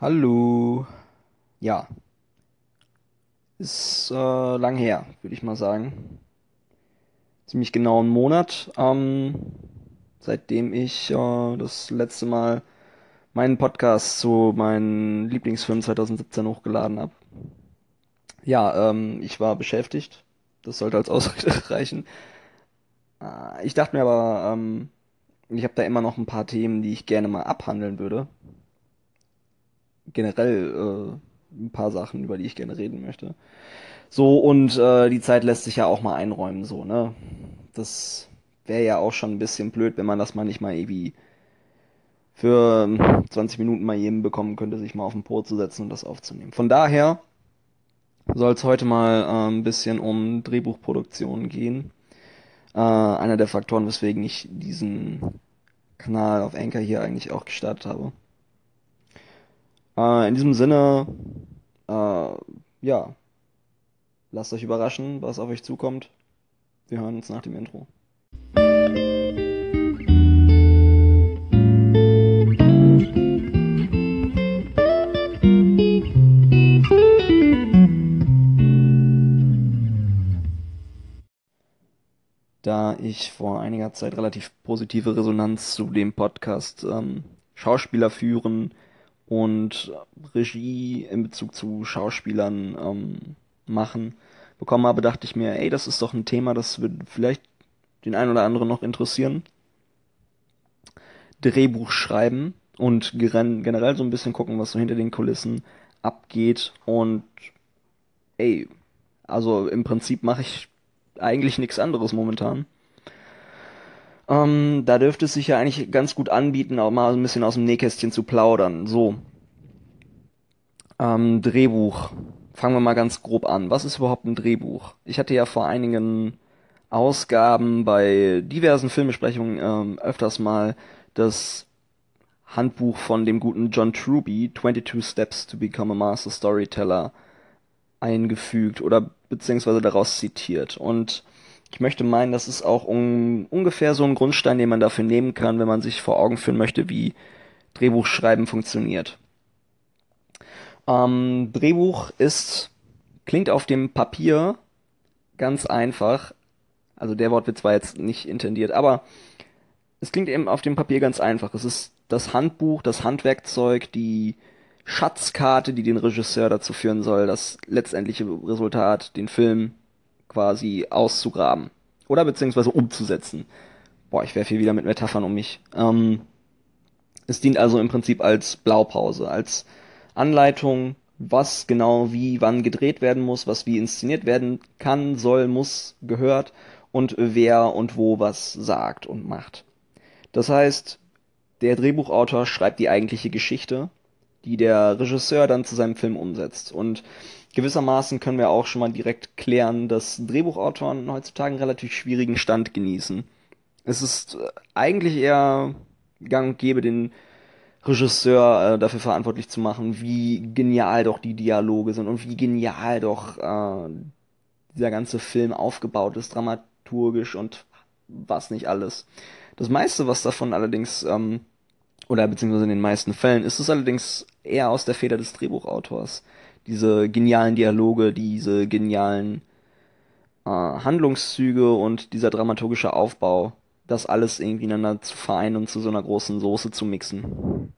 Hallo. Ja, ist äh, lang her, würde ich mal sagen. Ziemlich genau einen Monat, ähm, seitdem ich äh, das letzte Mal meinen Podcast zu meinem Lieblingsfilm 2017 hochgeladen habe. Ja, ähm, ich war beschäftigt. Das sollte als Ausrede reichen. Äh, ich dachte mir aber, ähm, ich habe da immer noch ein paar Themen, die ich gerne mal abhandeln würde. Generell äh, ein paar Sachen, über die ich gerne reden möchte. So, und äh, die Zeit lässt sich ja auch mal einräumen, so, ne? Das wäre ja auch schon ein bisschen blöd, wenn man das mal nicht mal irgendwie für ähm, 20 Minuten mal jedem bekommen könnte, sich mal auf den Po zu setzen und das aufzunehmen. Von daher soll es heute mal äh, ein bisschen um Drehbuchproduktion gehen. Äh, einer der Faktoren, weswegen ich diesen Kanal auf Anchor hier eigentlich auch gestartet habe. Äh, in diesem Sinne, äh, ja, lasst euch überraschen, was auf euch zukommt. Wir hören uns nach dem Intro. Da ich vor einiger Zeit relativ positive Resonanz zu dem Podcast ähm, Schauspieler führen und Regie in Bezug zu Schauspielern ähm, machen bekommen habe, dachte ich mir, ey, das ist doch ein Thema, das wird vielleicht den einen oder anderen noch interessieren. Drehbuch schreiben und generell so ein bisschen gucken, was so hinter den Kulissen abgeht. Und ey, also im Prinzip mache ich eigentlich nichts anderes momentan. Ähm, da dürfte es sich ja eigentlich ganz gut anbieten, auch mal ein bisschen aus dem Nähkästchen zu plaudern. So. Ähm, Drehbuch. Fangen wir mal ganz grob an. Was ist überhaupt ein Drehbuch? Ich hatte ja vor einigen Ausgaben bei diversen Filmbesprechungen ähm, öfters mal das Handbuch von dem guten John Truby, 22 Steps to Become a Master Storyteller, eingefügt oder beziehungsweise daraus zitiert. Und ich möchte meinen, das ist auch un ungefähr so ein Grundstein, den man dafür nehmen kann, wenn man sich vor Augen führen möchte, wie Drehbuchschreiben funktioniert. Ähm, Drehbuch ist, klingt auf dem Papier ganz einfach. Also der Wortwitz war jetzt nicht intendiert, aber es klingt eben auf dem Papier ganz einfach. Es ist das Handbuch, das Handwerkzeug, die Schatzkarte, die den Regisseur dazu führen soll, das letztendliche Resultat, den Film quasi auszugraben. Oder beziehungsweise umzusetzen. Boah, ich werfe hier wieder mit Metaphern um mich. Ähm, es dient also im Prinzip als Blaupause, als Anleitung, was genau wie wann gedreht werden muss, was wie inszeniert werden kann, soll, muss, gehört und wer und wo was sagt und macht. Das heißt, der Drehbuchautor schreibt die eigentliche Geschichte, die der Regisseur dann zu seinem Film umsetzt. Und gewissermaßen können wir auch schon mal direkt klären, dass Drehbuchautoren heutzutage einen relativ schwierigen Stand genießen. Es ist eigentlich eher gang und gäbe, den Regisseur äh, dafür verantwortlich zu machen, wie genial doch die Dialoge sind und wie genial doch äh, dieser ganze Film aufgebaut ist, dramaturgisch und was nicht alles. Das meiste, was davon allerdings, ähm, oder beziehungsweise in den meisten Fällen, ist es allerdings eher aus der Feder des Drehbuchautors. Diese genialen Dialoge, diese genialen äh, Handlungszüge und dieser dramaturgische Aufbau, das alles irgendwie ineinander zu vereinen und zu so einer großen Soße zu mixen.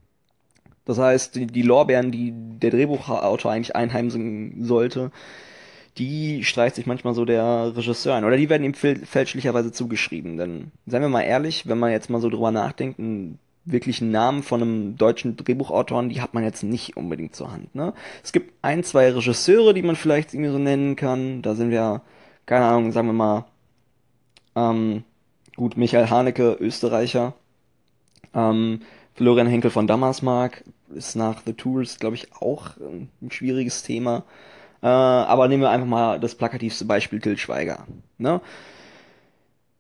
Das heißt, die, die Lorbeeren, die der Drehbuchautor eigentlich einheimsen sollte, die streicht sich manchmal so der Regisseur ein. Oder die werden ihm fälschlicherweise zugeschrieben. Denn, seien wir mal ehrlich, wenn man jetzt mal so drüber nachdenkt, einen wirklichen Namen von einem deutschen Drehbuchautoren, die hat man jetzt nicht unbedingt zur Hand. Ne? Es gibt ein, zwei Regisseure, die man vielleicht irgendwie so nennen kann. Da sind wir, keine Ahnung, sagen wir mal, ähm, gut, Michael Haneke, Österreicher. Ähm, Florian Henkel von Dammersmark ist nach The Tourist, glaube ich, auch ein schwieriges Thema. Äh, aber nehmen wir einfach mal das plakativste Beispiel Till Schweiger. Ne?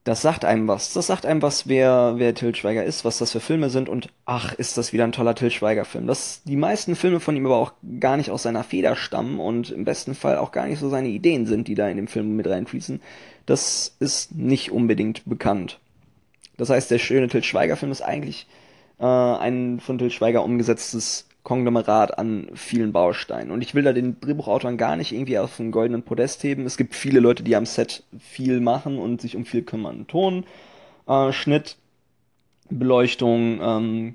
Das sagt einem was. Das sagt einem was, wer, wer Till Schweiger ist, was das für Filme sind und ach, ist das wieder ein toller Till Schweiger-Film. Dass die meisten Filme von ihm aber auch gar nicht aus seiner Feder stammen und im besten Fall auch gar nicht so seine Ideen sind, die da in dem Film mit reinfließen, das ist nicht unbedingt bekannt. Das heißt, der schöne Till Schweiger-Film ist eigentlich äh, ein von Till Schweiger umgesetztes Konglomerat an vielen Bausteinen. Und ich will da den Drehbuchautoren gar nicht irgendwie auf einen goldenen Podest heben. Es gibt viele Leute, die am Set viel machen und sich um viel kümmern. Ton, äh, Schnitt, Beleuchtung, ähm,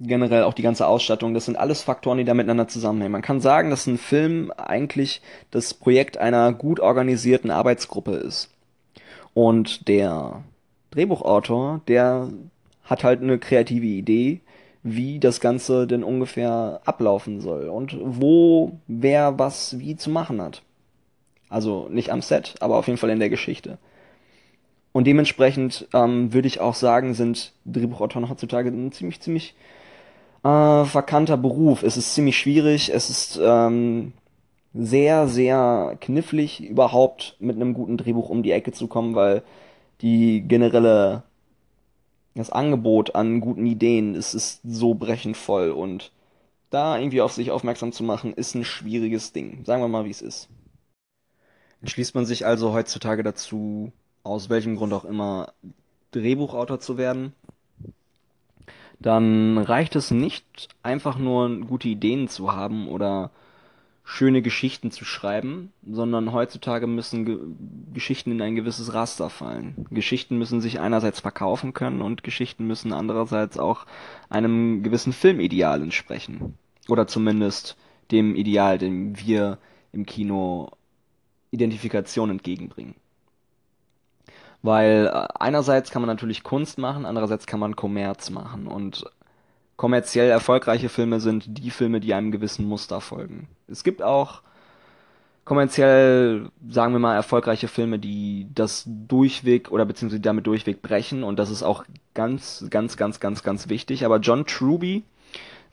generell auch die ganze Ausstattung, das sind alles Faktoren, die da miteinander zusammenhängen. Man kann sagen, dass ein Film eigentlich das Projekt einer gut organisierten Arbeitsgruppe ist. Und der Drehbuchautor, der hat halt eine kreative Idee, wie das Ganze denn ungefähr ablaufen soll und wo wer was wie zu machen hat. Also nicht am Set, aber auf jeden Fall in der Geschichte. Und dementsprechend ähm, würde ich auch sagen, sind Drehbuchautoren heutzutage ein ziemlich, ziemlich äh, verkannter Beruf. Es ist ziemlich schwierig, es ist ähm, sehr, sehr knifflig, überhaupt mit einem guten Drehbuch um die Ecke zu kommen, weil die generelle das Angebot an guten Ideen es ist so brechend voll und da irgendwie auf sich aufmerksam zu machen, ist ein schwieriges Ding. Sagen wir mal, wie es ist. Entschließt man sich also heutzutage dazu, aus welchem Grund auch immer, Drehbuchautor zu werden, dann reicht es nicht, einfach nur gute Ideen zu haben oder schöne Geschichten zu schreiben, sondern heutzutage müssen Ge Geschichten in ein gewisses Raster fallen. Geschichten müssen sich einerseits verkaufen können und Geschichten müssen andererseits auch einem gewissen Filmideal entsprechen. Oder zumindest dem Ideal, dem wir im Kino Identifikation entgegenbringen. Weil äh, einerseits kann man natürlich Kunst machen, andererseits kann man Kommerz machen. Und kommerziell erfolgreiche Filme sind die Filme, die einem gewissen Muster folgen. Es gibt auch kommerziell, sagen wir mal, erfolgreiche Filme, die das durchweg oder beziehungsweise damit durchweg brechen. Und das ist auch ganz, ganz, ganz, ganz, ganz wichtig. Aber John Truby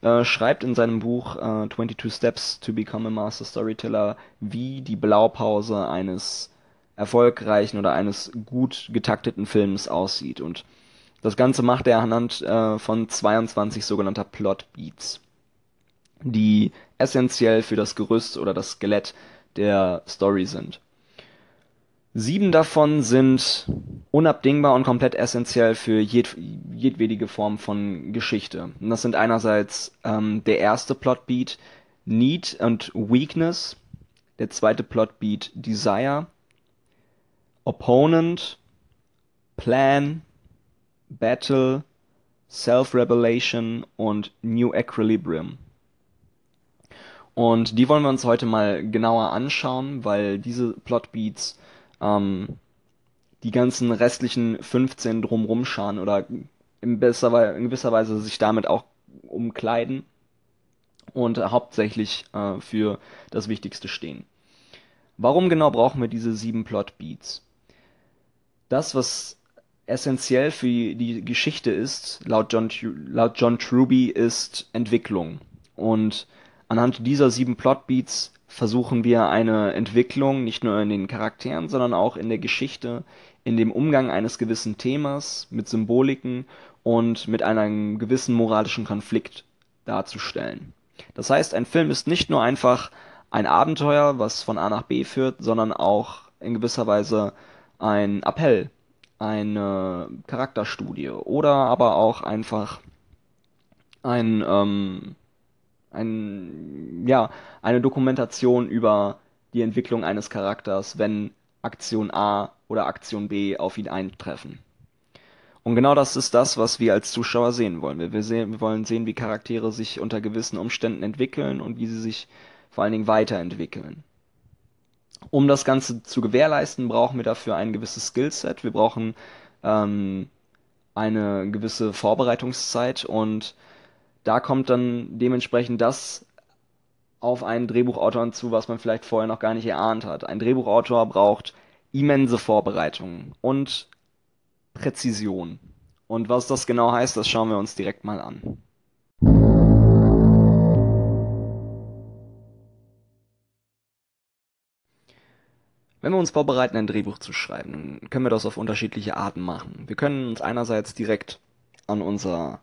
äh, schreibt in seinem Buch äh, 22 Steps to Become a Master Storyteller, wie die Blaupause eines erfolgreichen oder eines gut getakteten Films aussieht. Und das Ganze macht er anhand äh, von 22 sogenannter Plot Beats, die essentiell für das Gerüst oder das Skelett der Story sind. Sieben davon sind unabdingbar und komplett essentiell für jed jedwedige Form von Geschichte. Und das sind einerseits ähm, der erste Plotbeat Need und Weakness, der zweite Plotbeat Desire, Opponent, Plan, Battle, Self-Revelation und New Equilibrium. Und die wollen wir uns heute mal genauer anschauen, weil diese Plotbeats ähm, die ganzen restlichen 15 drumrum scharen oder in, besser, in gewisser Weise sich damit auch umkleiden und hauptsächlich äh, für das Wichtigste stehen. Warum genau brauchen wir diese sieben Plotbeats? das, was essentiell für die Geschichte ist, laut John, laut John Truby, ist Entwicklung. Und anhand dieser sieben Plotbeats versuchen wir eine Entwicklung nicht nur in den Charakteren, sondern auch in der Geschichte, in dem Umgang eines gewissen Themas mit Symboliken und mit einem gewissen moralischen Konflikt darzustellen. Das heißt, ein Film ist nicht nur einfach ein Abenteuer, was von A nach B führt, sondern auch in gewisser Weise ein Appell, eine Charakterstudie oder aber auch einfach ein, ähm, ein, ja, eine Dokumentation über die Entwicklung eines Charakters, wenn Aktion A oder Aktion B auf ihn eintreffen. Und genau das ist das, was wir als Zuschauer sehen wollen. Wir, sehen, wir wollen sehen, wie Charaktere sich unter gewissen Umständen entwickeln und wie sie sich vor allen Dingen weiterentwickeln. Um das Ganze zu gewährleisten, brauchen wir dafür ein gewisses Skillset. Wir brauchen ähm, eine gewisse Vorbereitungszeit und da kommt dann dementsprechend das auf einen Drehbuchautor zu, was man vielleicht vorher noch gar nicht erahnt hat. Ein Drehbuchautor braucht immense Vorbereitungen und Präzision. Und was das genau heißt, das schauen wir uns direkt mal an. Wenn wir uns vorbereiten, ein Drehbuch zu schreiben, können wir das auf unterschiedliche Arten machen. Wir können uns einerseits direkt an unser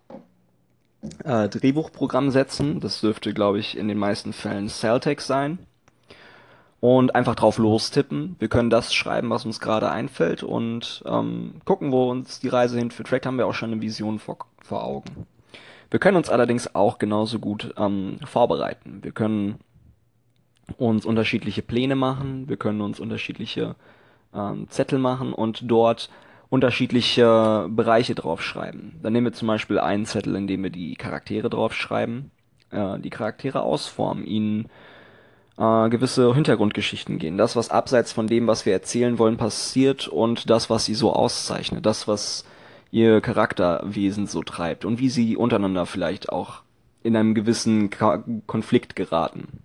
äh, Drehbuchprogramm setzen. Das dürfte, glaube ich, in den meisten Fällen Celtex sein. Und einfach drauf lostippen. Wir können das schreiben, was uns gerade einfällt und ähm, gucken, wo uns die Reise hinführt. Vielleicht haben wir auch schon eine Vision vor, vor Augen. Wir können uns allerdings auch genauso gut ähm, vorbereiten. Wir können uns unterschiedliche Pläne machen, wir können uns unterschiedliche ähm, Zettel machen und dort unterschiedliche Bereiche draufschreiben. Dann nehmen wir zum Beispiel einen Zettel, in dem wir die Charaktere draufschreiben, äh, die Charaktere ausformen, ihnen äh, gewisse Hintergrundgeschichten gehen. Das, was abseits von dem, was wir erzählen wollen, passiert und das, was sie so auszeichnet. Das, was ihr Charakterwesen so treibt und wie sie untereinander vielleicht auch in einem gewissen Konflikt geraten.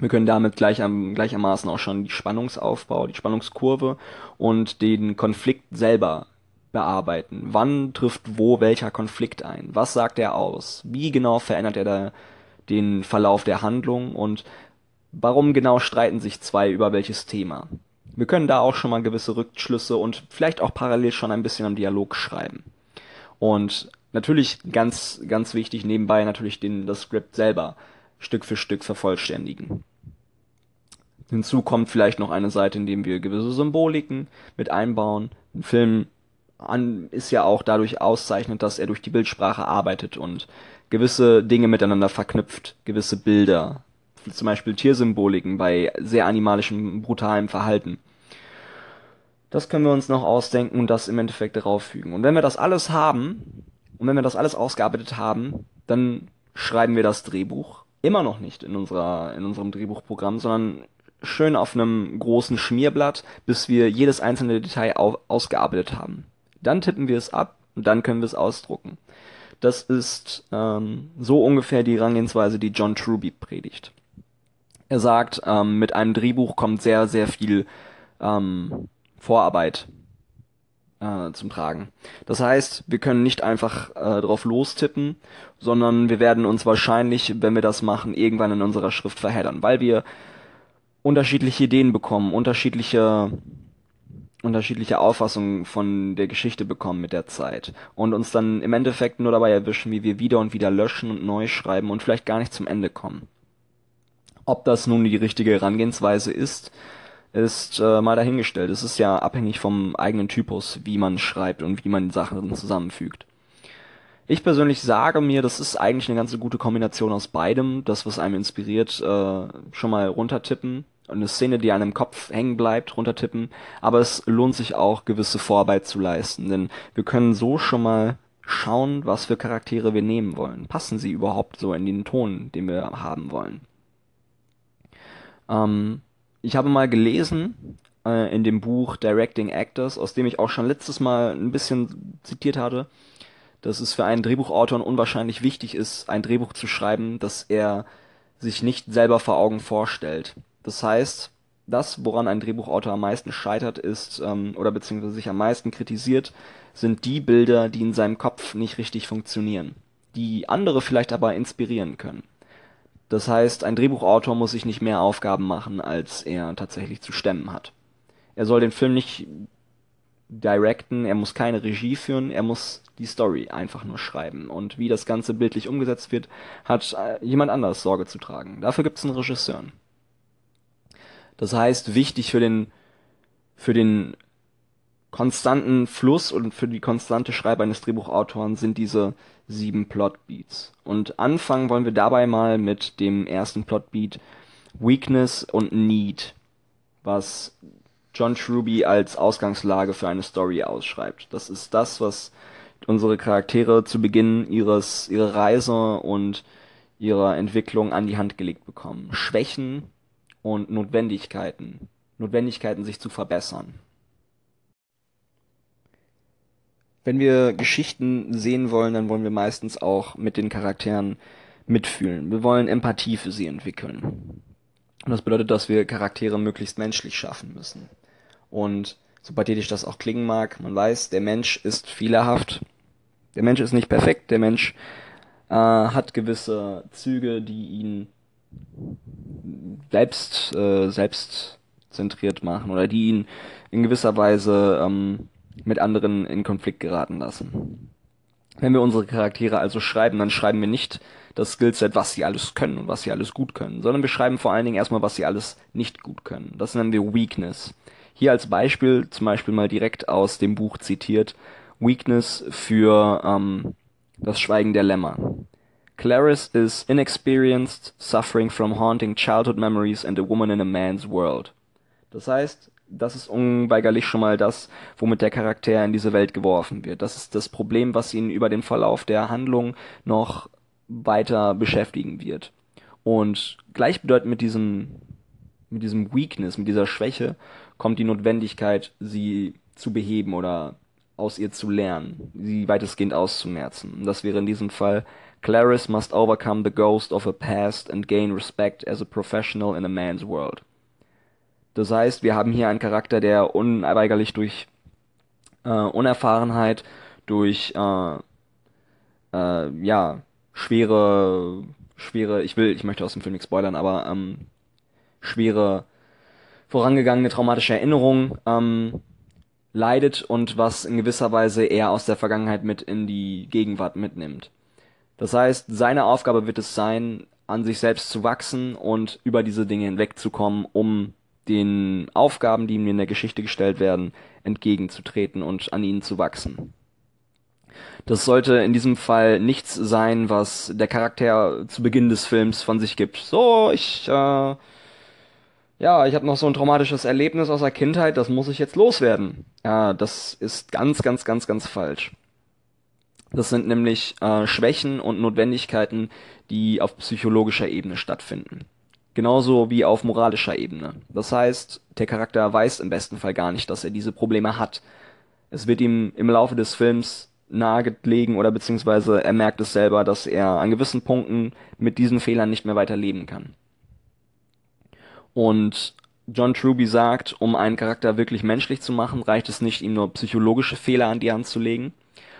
Wir können damit gleich am, gleichermaßen auch schon die Spannungsaufbau, die Spannungskurve und den Konflikt selber bearbeiten. Wann trifft wo welcher Konflikt ein? Was sagt er aus? Wie genau verändert er da den Verlauf der Handlung und warum genau streiten sich zwei über welches Thema? Wir können da auch schon mal gewisse Rückschlüsse und vielleicht auch parallel schon ein bisschen am Dialog schreiben. Und natürlich ganz, ganz wichtig nebenbei natürlich den, das Skript selber Stück für Stück vervollständigen. Hinzu kommt vielleicht noch eine Seite, in dem wir gewisse Symboliken mit einbauen. Ein Film an, ist ja auch dadurch auszeichnet, dass er durch die Bildsprache arbeitet und gewisse Dinge miteinander verknüpft, gewisse Bilder, zum Beispiel Tiersymboliken bei sehr animalischem, brutalem Verhalten. Das können wir uns noch ausdenken und das im Endeffekt darauf fügen. Und wenn wir das alles haben, und wenn wir das alles ausgearbeitet haben, dann schreiben wir das Drehbuch. Immer noch nicht in unserer, in unserem Drehbuchprogramm, sondern schön auf einem großen Schmierblatt, bis wir jedes einzelne Detail au ausgearbeitet haben. Dann tippen wir es ab und dann können wir es ausdrucken. Das ist ähm, so ungefähr die Herangehensweise, die John Truby predigt. Er sagt, ähm, mit einem Drehbuch kommt sehr, sehr viel ähm, Vorarbeit äh, zum Tragen. Das heißt, wir können nicht einfach äh, drauf lostippen, sondern wir werden uns wahrscheinlich, wenn wir das machen, irgendwann in unserer Schrift verheddern, weil wir unterschiedliche Ideen bekommen, unterschiedliche unterschiedliche Auffassungen von der Geschichte bekommen mit der Zeit und uns dann im Endeffekt nur dabei erwischen, wie wir wieder und wieder löschen und neu schreiben und vielleicht gar nicht zum Ende kommen. Ob das nun die richtige Herangehensweise ist, ist äh, mal dahingestellt. Es ist ja abhängig vom eigenen Typus, wie man schreibt und wie man Sachen zusammenfügt. Ich persönlich sage mir, das ist eigentlich eine ganz gute Kombination aus beidem. Das, was einem inspiriert, äh, schon mal runtertippen. Eine Szene, die einem im Kopf hängen bleibt, runtertippen. Aber es lohnt sich auch, gewisse Vorarbeit zu leisten. Denn wir können so schon mal schauen, was für Charaktere wir nehmen wollen. Passen sie überhaupt so in den Ton, den wir haben wollen? Ähm, ich habe mal gelesen äh, in dem Buch Directing Actors, aus dem ich auch schon letztes Mal ein bisschen zitiert hatte, dass es für einen Drehbuchautor unwahrscheinlich wichtig ist, ein Drehbuch zu schreiben, das er sich nicht selber vor Augen vorstellt. Das heißt, das, woran ein Drehbuchautor am meisten scheitert, ist, ähm, oder beziehungsweise sich am meisten kritisiert, sind die Bilder, die in seinem Kopf nicht richtig funktionieren, die andere vielleicht aber inspirieren können. Das heißt, ein Drehbuchautor muss sich nicht mehr Aufgaben machen, als er tatsächlich zu stemmen hat. Er soll den Film nicht directen, er muss keine Regie führen, er muss die Story einfach nur schreiben. Und wie das Ganze bildlich umgesetzt wird, hat äh, jemand anders Sorge zu tragen. Dafür gibt es einen Regisseur. Das heißt, wichtig für den, für den konstanten Fluss und für die konstante Schreibe eines Drehbuchautoren sind diese sieben Plotbeats. Und anfangen wollen wir dabei mal mit dem ersten Plotbeat Weakness und Need, was John Truby als Ausgangslage für eine Story ausschreibt. Das ist das, was unsere Charaktere zu Beginn ihres ihrer Reise und ihrer Entwicklung an die Hand gelegt bekommen. Schwächen und Notwendigkeiten. Notwendigkeiten, sich zu verbessern. Wenn wir Geschichten sehen wollen, dann wollen wir meistens auch mit den Charakteren mitfühlen. Wir wollen Empathie für sie entwickeln. Und das bedeutet, dass wir Charaktere möglichst menschlich schaffen müssen. Und so pathetisch das auch klingen mag, man weiß, der Mensch ist fehlerhaft. Der Mensch ist nicht perfekt. Der Mensch äh, hat gewisse Züge, die ihn selbst äh, selbstzentriert machen oder die ihn in gewisser Weise ähm, mit anderen in Konflikt geraten lassen. Wenn wir unsere Charaktere also schreiben, dann schreiben wir nicht das Skillset, was sie alles können und was sie alles gut können, sondern wir schreiben vor allen Dingen erstmal, was sie alles nicht gut können. Das nennen wir Weakness. Hier als Beispiel, zum Beispiel mal direkt aus dem Buch zitiert, Weakness für ähm, Das Schweigen der Lämmer. Clarice is inexperienced, suffering from haunting childhood memories and a woman in a man's world. Das heißt, das ist unweigerlich schon mal das, womit der Charakter in diese Welt geworfen wird. Das ist das Problem, was ihn über den Verlauf der Handlung noch weiter beschäftigen wird. Und gleichbedeutend mit diesem, mit diesem Weakness, mit dieser Schwäche, kommt die Notwendigkeit, sie zu beheben oder aus ihr zu lernen, sie weitestgehend auszumerzen. Das wäre in diesem Fall Clarice must overcome the ghost of a past and gain respect as a professional in a man's world. Das heißt, wir haben hier einen Charakter, der unweigerlich durch äh, Unerfahrenheit, durch äh, äh, ja schwere, schwere, ich will, ich möchte aus dem Film nicht spoilern, aber ähm, schwere vorangegangene traumatische Erinnerungen ähm, leidet und was in gewisser Weise er aus der Vergangenheit mit in die Gegenwart mitnimmt. Das heißt, seine Aufgabe wird es sein, an sich selbst zu wachsen und über diese Dinge hinwegzukommen, um den Aufgaben, die ihm in der Geschichte gestellt werden, entgegenzutreten und an ihnen zu wachsen. Das sollte in diesem Fall nichts sein, was der Charakter zu Beginn des Films von sich gibt. So, ich, äh, ja, ich habe noch so ein traumatisches Erlebnis aus der Kindheit, das muss ich jetzt loswerden. Ja, das ist ganz, ganz, ganz, ganz falsch. Das sind nämlich äh, Schwächen und Notwendigkeiten, die auf psychologischer Ebene stattfinden. Genauso wie auf moralischer Ebene. Das heißt, der Charakter weiß im besten Fall gar nicht, dass er diese Probleme hat. Es wird ihm im Laufe des Films nahegelegen oder beziehungsweise er merkt es selber, dass er an gewissen Punkten mit diesen Fehlern nicht mehr weiter leben kann. Und John Truby sagt, um einen Charakter wirklich menschlich zu machen, reicht es nicht, ihm nur psychologische Fehler an die Hand zu legen,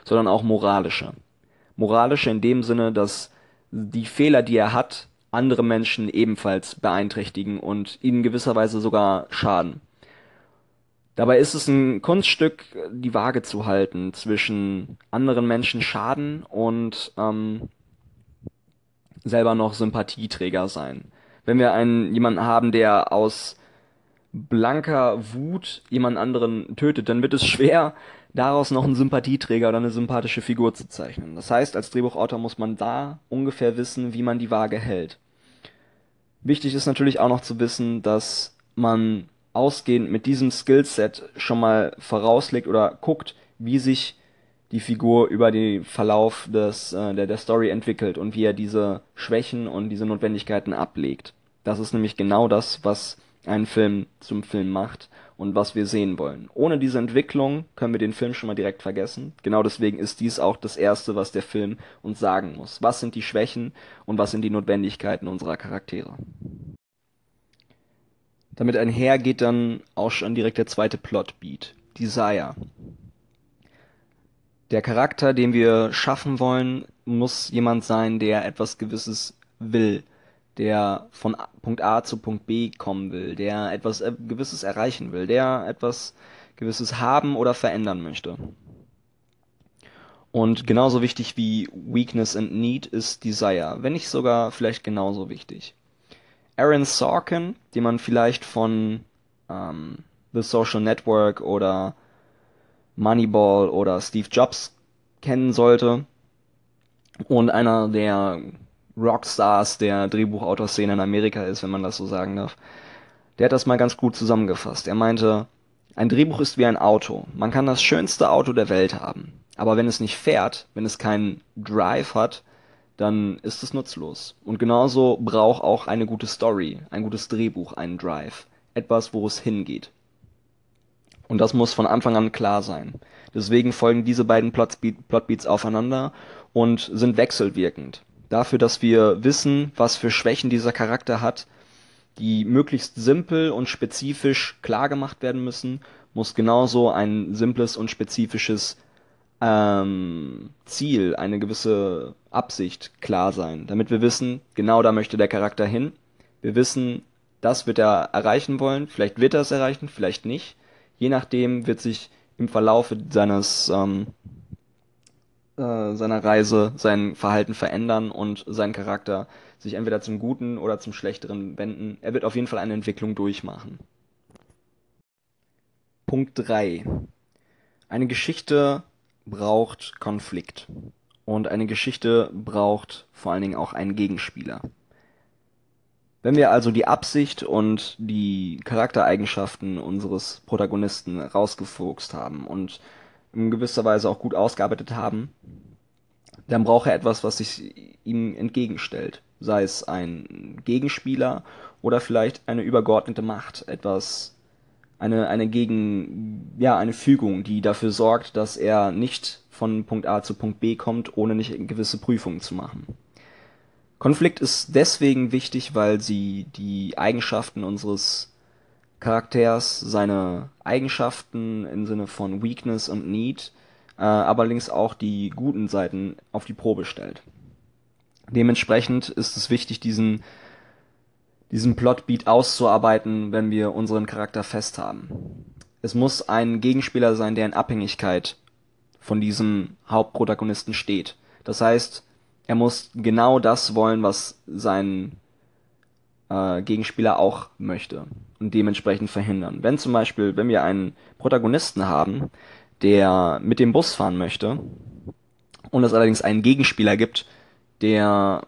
sondern auch moralische. Moralische in dem Sinne, dass die Fehler, die er hat, andere Menschen ebenfalls beeinträchtigen und ihnen gewisserweise sogar schaden. Dabei ist es ein Kunststück, die Waage zu halten zwischen anderen Menschen schaden und ähm, selber noch Sympathieträger sein. Wenn wir einen jemanden haben, der aus blanker Wut jemand anderen tötet, dann wird es schwer, daraus noch einen Sympathieträger oder eine sympathische Figur zu zeichnen. Das heißt, als Drehbuchautor muss man da ungefähr wissen, wie man die Waage hält. Wichtig ist natürlich auch noch zu wissen, dass man ausgehend mit diesem Skillset schon mal vorauslegt oder guckt, wie sich die Figur über den Verlauf des, äh, der, der Story entwickelt und wie er diese Schwächen und diese Notwendigkeiten ablegt. Das ist nämlich genau das, was einen Film zum Film macht und was wir sehen wollen. Ohne diese Entwicklung können wir den Film schon mal direkt vergessen. Genau deswegen ist dies auch das Erste, was der Film uns sagen muss. Was sind die Schwächen und was sind die Notwendigkeiten unserer Charaktere? Damit einher geht dann auch schon direkt der zweite Plotbeat, Desire. Der Charakter, den wir schaffen wollen, muss jemand sein, der etwas Gewisses will, der von Punkt A zu Punkt B kommen will, der etwas äh, Gewisses erreichen will, der etwas Gewisses haben oder verändern möchte. Und genauso wichtig wie Weakness and Need ist Desire, wenn nicht sogar vielleicht genauso wichtig. Aaron Sorkin, den man vielleicht von ähm, The Social Network oder Moneyball oder Steve Jobs kennen sollte und einer der Rockstars der Drehbuchautorszene in Amerika ist, wenn man das so sagen darf. Der hat das mal ganz gut zusammengefasst. Er meinte, ein Drehbuch ist wie ein Auto. Man kann das schönste Auto der Welt haben. Aber wenn es nicht fährt, wenn es keinen Drive hat, dann ist es nutzlos. Und genauso braucht auch eine gute Story, ein gutes Drehbuch einen Drive. Etwas, wo es hingeht. Und das muss von Anfang an klar sein. Deswegen folgen diese beiden Plotbeats aufeinander und sind wechselwirkend dafür, dass wir wissen, was für Schwächen dieser Charakter hat, die möglichst simpel und spezifisch klar gemacht werden müssen, muss genauso ein simples und spezifisches ähm, Ziel, eine gewisse Absicht klar sein, damit wir wissen, genau da möchte der Charakter hin. Wir wissen, das wird er erreichen wollen, vielleicht wird er es erreichen, vielleicht nicht. Je nachdem wird sich im Verlauf seines ähm, äh, seiner Reise sein Verhalten verändern und sein Charakter sich entweder zum Guten oder zum Schlechteren wenden. Er wird auf jeden Fall eine Entwicklung durchmachen. Punkt 3. Eine Geschichte braucht Konflikt. Und eine Geschichte braucht vor allen Dingen auch einen Gegenspieler. Wenn wir also die Absicht und die Charaktereigenschaften unseres Protagonisten rausgefuchst haben und in gewisser Weise auch gut ausgearbeitet haben, dann braucht er etwas, was sich ihm entgegenstellt. Sei es ein Gegenspieler oder vielleicht eine übergeordnete Macht, etwas, eine, eine Gegen, ja, eine Fügung, die dafür sorgt, dass er nicht von Punkt A zu Punkt B kommt, ohne nicht gewisse Prüfungen zu machen. Konflikt ist deswegen wichtig, weil sie die Eigenschaften unseres Charakters, seine Eigenschaften im Sinne von Weakness und Need, äh, aber allerdings auch die guten Seiten auf die Probe stellt. Dementsprechend ist es wichtig, diesen, diesen Plotbeat auszuarbeiten, wenn wir unseren Charakter fest haben. Es muss ein Gegenspieler sein, der in Abhängigkeit von diesem Hauptprotagonisten steht. Das heißt, er muss genau das wollen, was sein äh, Gegenspieler auch möchte und dementsprechend verhindern. Wenn zum Beispiel, wenn wir einen Protagonisten haben, der mit dem Bus fahren möchte und es allerdings einen Gegenspieler gibt, der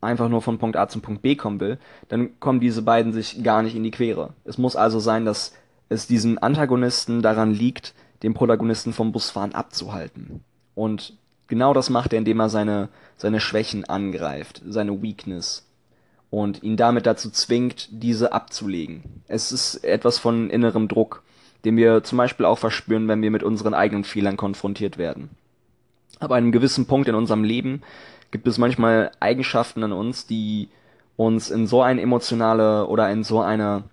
einfach nur von Punkt A zum Punkt B kommen will, dann kommen diese beiden sich gar nicht in die Quere. Es muss also sein, dass es diesem Antagonisten daran liegt, den Protagonisten vom Busfahren abzuhalten. Und genau das macht er, indem er seine, seine Schwächen angreift, seine Weakness. Und ihn damit dazu zwingt, diese abzulegen. Es ist etwas von innerem Druck, den wir zum Beispiel auch verspüren, wenn wir mit unseren eigenen Fehlern konfrontiert werden. An einem gewissen Punkt in unserem Leben gibt es manchmal Eigenschaften an uns, die uns in so eine emotionale oder in so eine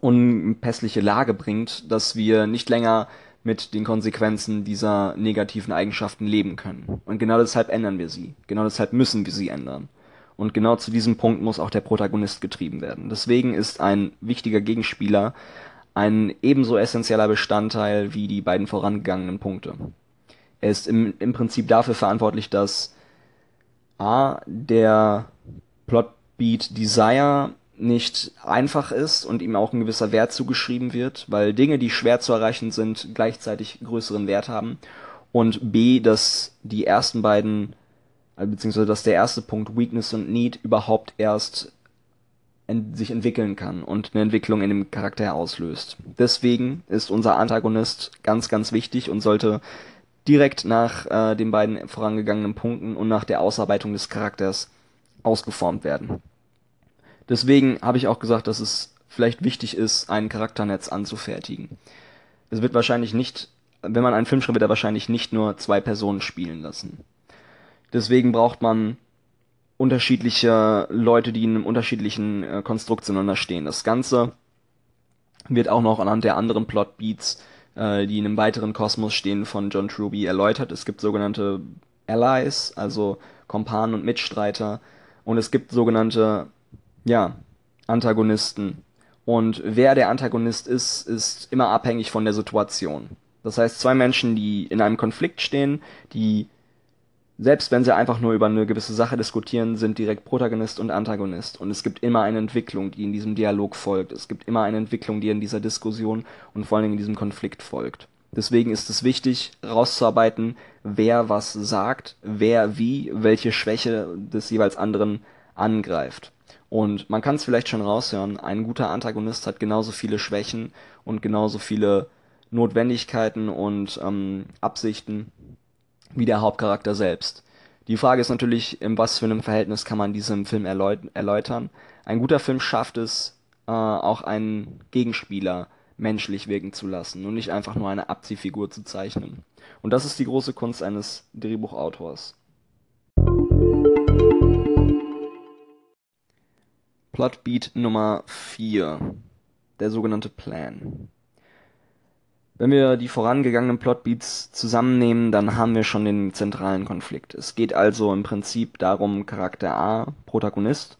unpässliche Lage bringt, dass wir nicht länger mit den Konsequenzen dieser negativen Eigenschaften leben können. Und genau deshalb ändern wir sie. Genau deshalb müssen wir sie ändern. Und genau zu diesem Punkt muss auch der Protagonist getrieben werden. Deswegen ist ein wichtiger Gegenspieler ein ebenso essentieller Bestandteil wie die beiden vorangegangenen Punkte. Er ist im, im Prinzip dafür verantwortlich, dass A, der Plotbeat Desire nicht einfach ist und ihm auch ein gewisser Wert zugeschrieben wird, weil Dinge, die schwer zu erreichen sind, gleichzeitig größeren Wert haben. Und B, dass die ersten beiden, beziehungsweise dass der erste Punkt Weakness und Need überhaupt erst ent sich entwickeln kann und eine Entwicklung in dem Charakter auslöst. Deswegen ist unser Antagonist ganz, ganz wichtig und sollte direkt nach äh, den beiden vorangegangenen Punkten und nach der Ausarbeitung des Charakters ausgeformt werden. Deswegen habe ich auch gesagt, dass es vielleicht wichtig ist, ein Charakternetz anzufertigen. Es wird wahrscheinlich nicht, wenn man einen Film schreibt, wird er wahrscheinlich nicht nur zwei Personen spielen lassen. Deswegen braucht man unterschiedliche Leute, die in einem unterschiedlichen äh, Konstrukt zueinander stehen. Das Ganze wird auch noch anhand der anderen Plotbeats, äh, die in einem weiteren Kosmos stehen, von John Truby erläutert. Es gibt sogenannte Allies, also Kompanen und Mitstreiter, und es gibt sogenannte ja, Antagonisten. Und wer der Antagonist ist, ist immer abhängig von der Situation. Das heißt, zwei Menschen, die in einem Konflikt stehen, die selbst wenn sie einfach nur über eine gewisse Sache diskutieren, sind direkt Protagonist und Antagonist. Und es gibt immer eine Entwicklung, die in diesem Dialog folgt. Es gibt immer eine Entwicklung, die in dieser Diskussion und vor allen Dingen in diesem Konflikt folgt. Deswegen ist es wichtig, rauszuarbeiten, wer was sagt, wer wie, welche Schwäche des jeweils anderen angreift. Und man kann es vielleicht schon raushören, ein guter Antagonist hat genauso viele Schwächen und genauso viele Notwendigkeiten und ähm, Absichten wie der Hauptcharakter selbst. Die Frage ist natürlich, in was für einem Verhältnis kann man diesem Film erläutern. Ein guter Film schafft es, äh, auch einen Gegenspieler menschlich wirken zu lassen und nicht einfach nur eine Abziehfigur zu zeichnen. Und das ist die große Kunst eines Drehbuchautors. Plotbeat Nummer 4. Der sogenannte Plan. Wenn wir die vorangegangenen Plotbeats zusammennehmen, dann haben wir schon den zentralen Konflikt. Es geht also im Prinzip darum, Charakter A, Protagonist,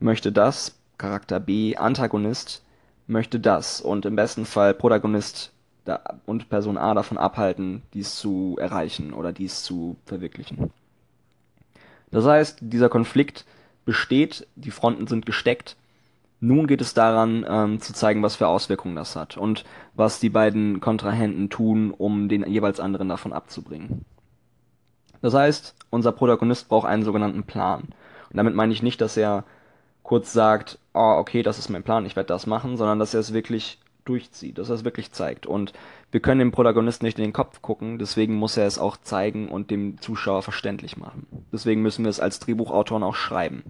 möchte das, Charakter B, Antagonist, möchte das und im besten Fall Protagonist und Person A davon abhalten, dies zu erreichen oder dies zu verwirklichen. Das heißt, dieser Konflikt besteht, die Fronten sind gesteckt. Nun geht es daran, ähm, zu zeigen, was für Auswirkungen das hat und was die beiden Kontrahenten tun, um den jeweils anderen davon abzubringen. Das heißt, unser Protagonist braucht einen sogenannten Plan. Und damit meine ich nicht, dass er kurz sagt, oh, okay, das ist mein Plan, ich werde das machen, sondern dass er es wirklich durchzieht, dass er es wirklich zeigt. Und wir können dem Protagonisten nicht in den Kopf gucken, deswegen muss er es auch zeigen und dem Zuschauer verständlich machen. Deswegen müssen wir es als Drehbuchautoren auch schreiben.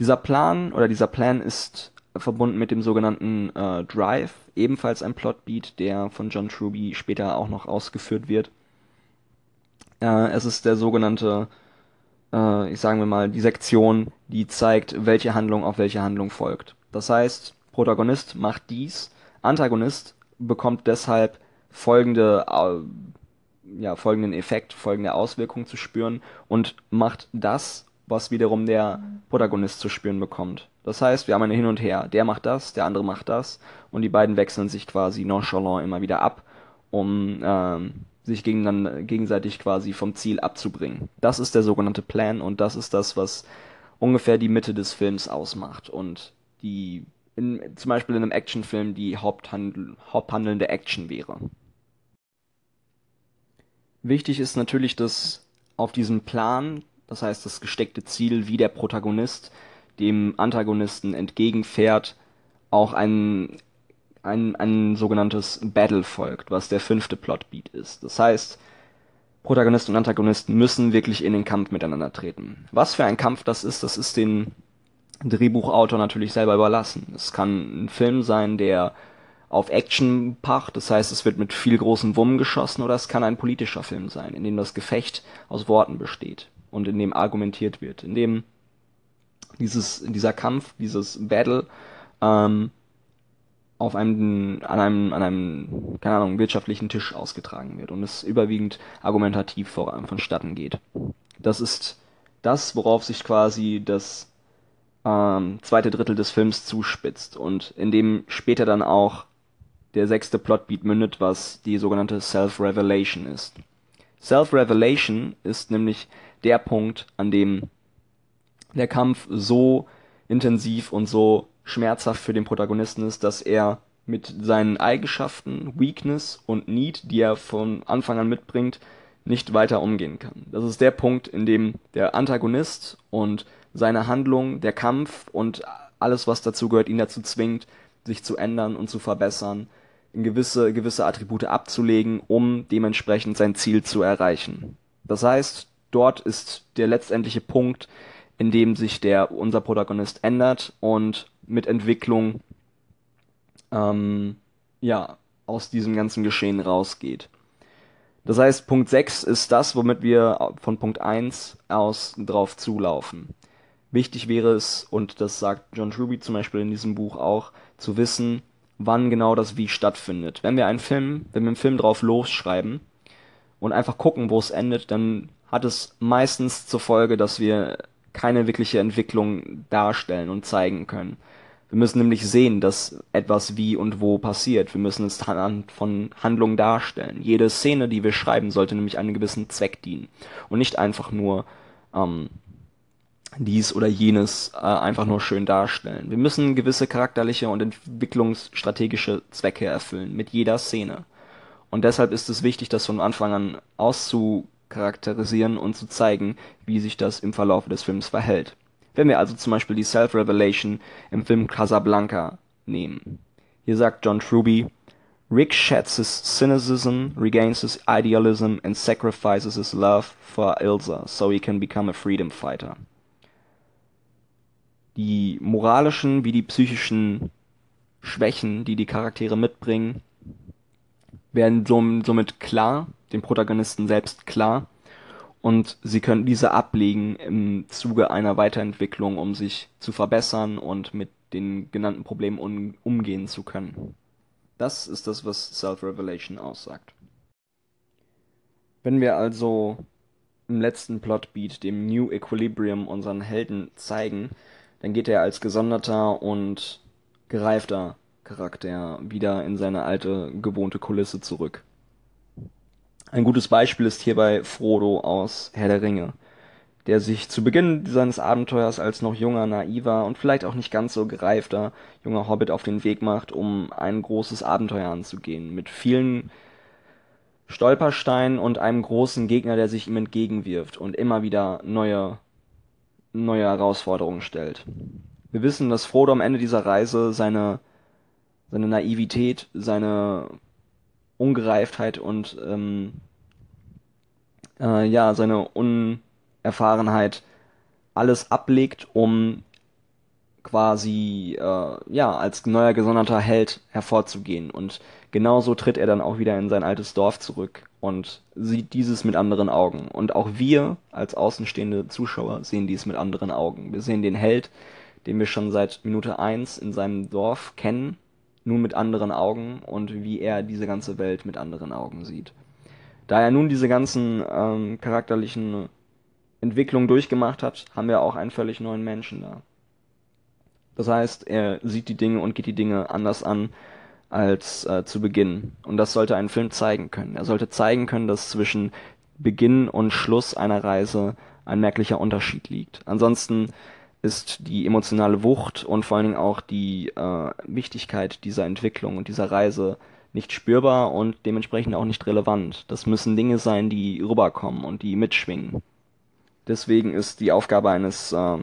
Dieser Plan oder dieser Plan ist verbunden mit dem sogenannten äh, Drive, ebenfalls ein Plotbeat, der von John Truby später auch noch ausgeführt wird. Äh, es ist der sogenannte, äh, ich sagen wir mal, die Sektion, die zeigt, welche Handlung auf welche Handlung folgt. Das heißt, Protagonist macht dies, Antagonist bekommt deshalb folgende, äh, ja, folgenden Effekt, folgende Auswirkung zu spüren und macht das, was wiederum der Protagonist zu spüren bekommt. Das heißt, wir haben eine Hin und Her. Der macht das, der andere macht das und die beiden wechseln sich quasi nonchalant immer wieder ab, um ähm, sich gegen, gegenseitig quasi vom Ziel abzubringen. Das ist der sogenannte Plan und das ist das, was ungefähr die Mitte des Films ausmacht und die in, zum Beispiel in einem Actionfilm die Haupthandl haupthandelnde Action wäre. Wichtig ist natürlich, dass auf diesem Plan, das heißt das gesteckte Ziel, wie der Protagonist dem Antagonisten entgegenfährt, auch ein, ein, ein sogenanntes Battle folgt, was der fünfte Plotbeat ist. Das heißt, Protagonist und Antagonist müssen wirklich in den Kampf miteinander treten. Was für ein Kampf das ist, das ist den Drehbuchautor natürlich selber überlassen. Es kann ein Film sein, der auf Action pacht, das heißt, es wird mit viel großen Wummen geschossen, oder es kann ein politischer Film sein, in dem das Gefecht aus Worten besteht und in dem argumentiert wird, in dem dieses, dieser Kampf, dieses Battle ähm, auf einem, an einem, an einem, keine Ahnung, wirtschaftlichen Tisch ausgetragen wird und es überwiegend argumentativ vor, vonstatten geht. Das ist das, worauf sich quasi das ähm, zweite Drittel des Films zuspitzt und in dem später dann auch der sechste Plotbeat mündet, was die sogenannte Self-Revelation ist. Self-Revelation ist nämlich der Punkt, an dem der Kampf so intensiv und so schmerzhaft für den Protagonisten ist, dass er mit seinen Eigenschaften, Weakness und Need, die er von Anfang an mitbringt, nicht weiter umgehen kann. Das ist der Punkt, in dem der Antagonist und seine Handlung, der Kampf und alles, was dazu gehört, ihn dazu zwingt, sich zu ändern und zu verbessern, in gewisse, gewisse Attribute abzulegen, um dementsprechend sein Ziel zu erreichen. Das heißt, dort ist der letztendliche Punkt, in dem sich der, unser Protagonist ändert und mit Entwicklung ähm, ja, aus diesem ganzen Geschehen rausgeht. Das heißt, Punkt 6 ist das, womit wir von Punkt 1 aus drauf zulaufen. Wichtig wäre es, und das sagt John Truby zum Beispiel in diesem Buch auch, zu wissen, wann genau das Wie stattfindet. Wenn wir einen Film, wenn wir einen Film drauf losschreiben und einfach gucken, wo es endet, dann hat es meistens zur Folge, dass wir keine wirkliche Entwicklung darstellen und zeigen können. Wir müssen nämlich sehen, dass etwas wie und wo passiert. Wir müssen es von Handlungen darstellen. Jede Szene, die wir schreiben, sollte nämlich einem gewissen Zweck dienen und nicht einfach nur ähm, dies oder jenes äh, einfach nur schön darstellen. Wir müssen gewisse charakterliche und entwicklungsstrategische Zwecke erfüllen mit jeder Szene. Und deshalb ist es wichtig, das von Anfang an auszucharakterisieren und zu zeigen, wie sich das im Verlauf des Films verhält. Wenn wir also zum Beispiel die Self-Revelation im Film Casablanca nehmen. Hier sagt John Truby, Rick sheds his cynicism, regains his idealism and sacrifices his love for Ilsa so he can become a freedom fighter die moralischen wie die psychischen Schwächen, die die Charaktere mitbringen, werden somit klar, dem Protagonisten selbst klar, und sie können diese ablegen im Zuge einer Weiterentwicklung, um sich zu verbessern und mit den genannten Problemen um, umgehen zu können. Das ist das, was Self-Revelation aussagt. Wenn wir also im letzten Plotbeat, dem New Equilibrium, unseren Helden zeigen, dann geht er als gesonderter und gereifter Charakter wieder in seine alte gewohnte Kulisse zurück. Ein gutes Beispiel ist hierbei Frodo aus Herr der Ringe, der sich zu Beginn seines Abenteuers als noch junger, naiver und vielleicht auch nicht ganz so gereifter junger Hobbit auf den Weg macht, um ein großes Abenteuer anzugehen, mit vielen Stolperstein und einem großen Gegner, der sich ihm entgegenwirft und immer wieder neue, neue Herausforderungen stellt. Wir wissen, dass Frodo am Ende dieser Reise seine, seine Naivität, seine Ungereiftheit und ähm, äh, ja, seine Unerfahrenheit alles ablegt, um quasi äh, ja als neuer gesonderter Held hervorzugehen. Und genauso tritt er dann auch wieder in sein altes Dorf zurück und sieht dieses mit anderen Augen. Und auch wir als außenstehende Zuschauer sehen dies mit anderen Augen. Wir sehen den Held, den wir schon seit Minute eins in seinem Dorf kennen, nun mit anderen Augen und wie er diese ganze Welt mit anderen Augen sieht. Da er nun diese ganzen ähm, charakterlichen Entwicklungen durchgemacht hat, haben wir auch einen völlig neuen Menschen da. Das heißt, er sieht die Dinge und geht die Dinge anders an als äh, zu Beginn. Und das sollte ein Film zeigen können. Er sollte zeigen können, dass zwischen Beginn und Schluss einer Reise ein merklicher Unterschied liegt. Ansonsten ist die emotionale Wucht und vor allen Dingen auch die äh, Wichtigkeit dieser Entwicklung und dieser Reise nicht spürbar und dementsprechend auch nicht relevant. Das müssen Dinge sein, die rüberkommen und die mitschwingen. Deswegen ist die Aufgabe eines äh,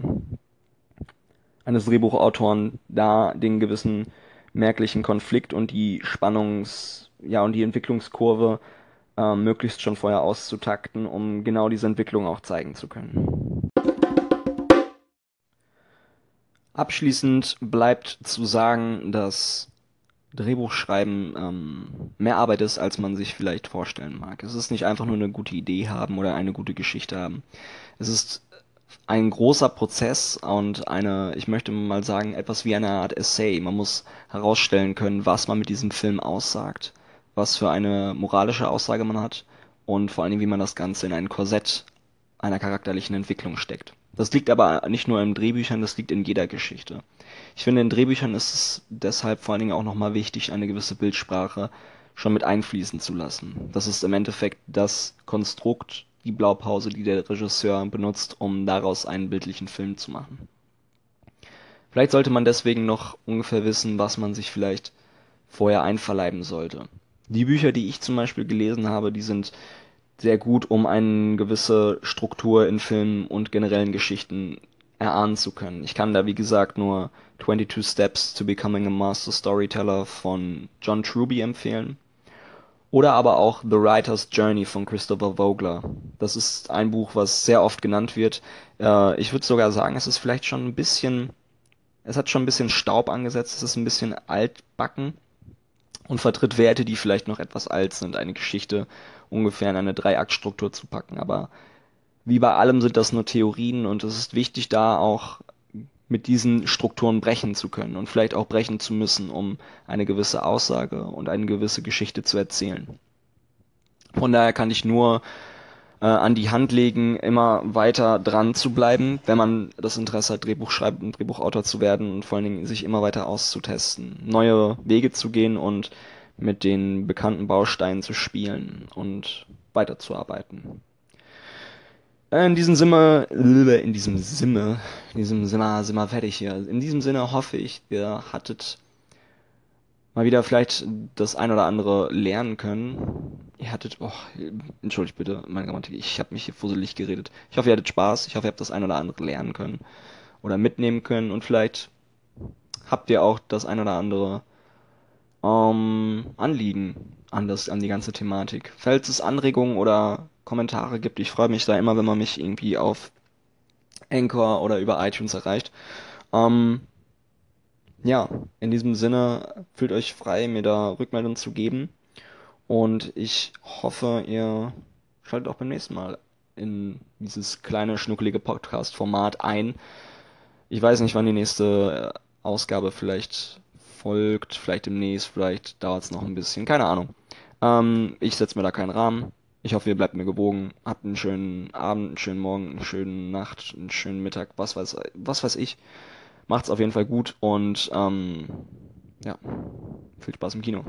eines Drehbuchautoren da den gewissen merklichen Konflikt und die Spannungs, ja, und die Entwicklungskurve äh, möglichst schon vorher auszutakten, um genau diese Entwicklung auch zeigen zu können. Abschließend bleibt zu sagen, dass Drehbuchschreiben ähm, mehr Arbeit ist, als man sich vielleicht vorstellen mag. Es ist nicht einfach nur eine gute Idee haben oder eine gute Geschichte haben. Es ist ein großer Prozess und eine, ich möchte mal sagen, etwas wie eine Art Essay. Man muss herausstellen können, was man mit diesem Film aussagt, was für eine moralische Aussage man hat und vor allen Dingen, wie man das Ganze in ein Korsett einer charakterlichen Entwicklung steckt. Das liegt aber nicht nur in Drehbüchern, das liegt in jeder Geschichte. Ich finde, in Drehbüchern ist es deshalb vor allen Dingen auch nochmal wichtig, eine gewisse Bildsprache schon mit einfließen zu lassen. Das ist im Endeffekt das Konstrukt die Blaupause, die der Regisseur benutzt, um daraus einen bildlichen Film zu machen. Vielleicht sollte man deswegen noch ungefähr wissen, was man sich vielleicht vorher einverleiben sollte. Die Bücher, die ich zum Beispiel gelesen habe, die sind sehr gut, um eine gewisse Struktur in Filmen und generellen Geschichten erahnen zu können. Ich kann da, wie gesagt, nur 22 Steps to Becoming a Master Storyteller von John Truby empfehlen. Oder aber auch The Writer's Journey von Christopher Vogler. Das ist ein Buch, was sehr oft genannt wird. Äh, ich würde sogar sagen, es ist vielleicht schon ein bisschen, es hat schon ein bisschen Staub angesetzt, es ist ein bisschen altbacken und vertritt Werte, die vielleicht noch etwas alt sind, eine Geschichte ungefähr in eine Dreiaktstruktur zu packen. Aber wie bei allem sind das nur Theorien und es ist wichtig, da auch mit diesen Strukturen brechen zu können und vielleicht auch brechen zu müssen, um eine gewisse Aussage und eine gewisse Geschichte zu erzählen. Von daher kann ich nur äh, an die Hand legen, immer weiter dran zu bleiben, wenn man das Interesse hat, Drehbuch und Drehbuchautor zu werden und vor allen Dingen sich immer weiter auszutesten, neue Wege zu gehen und mit den bekannten Bausteinen zu spielen und weiterzuarbeiten. In diesem Sinne, in diesem Sinne, in diesem Sinne sind wir fertig hier. In diesem Sinne hoffe ich, ihr hattet mal wieder vielleicht das ein oder andere lernen können. Ihr hattet, oh, entschuldigt bitte meine Grammatik, ich habe mich hier fusselig geredet. Ich hoffe, ihr hattet Spaß. Ich hoffe, ihr habt das ein oder andere lernen können oder mitnehmen können und vielleicht habt ihr auch das ein oder andere ähm, Anliegen an, das, an die ganze Thematik. Falls es Anregungen oder Kommentare gibt. Ich freue mich da immer, wenn man mich irgendwie auf Anchor oder über iTunes erreicht. Ähm, ja, in diesem Sinne fühlt euch frei, mir da Rückmeldungen zu geben. Und ich hoffe, ihr schaltet auch beim nächsten Mal in dieses kleine, schnuckelige Podcast-Format ein. Ich weiß nicht, wann die nächste äh, Ausgabe vielleicht folgt, vielleicht demnächst, vielleicht dauert es noch ein bisschen, keine Ahnung. Ähm, ich setze mir da keinen Rahmen. Ich hoffe, ihr bleibt mir gewogen. Habt einen schönen Abend, einen schönen Morgen, eine schöne Nacht, einen schönen Mittag, was weiß, was weiß ich. Macht's auf jeden Fall gut und ähm, ja, viel Spaß im Kino.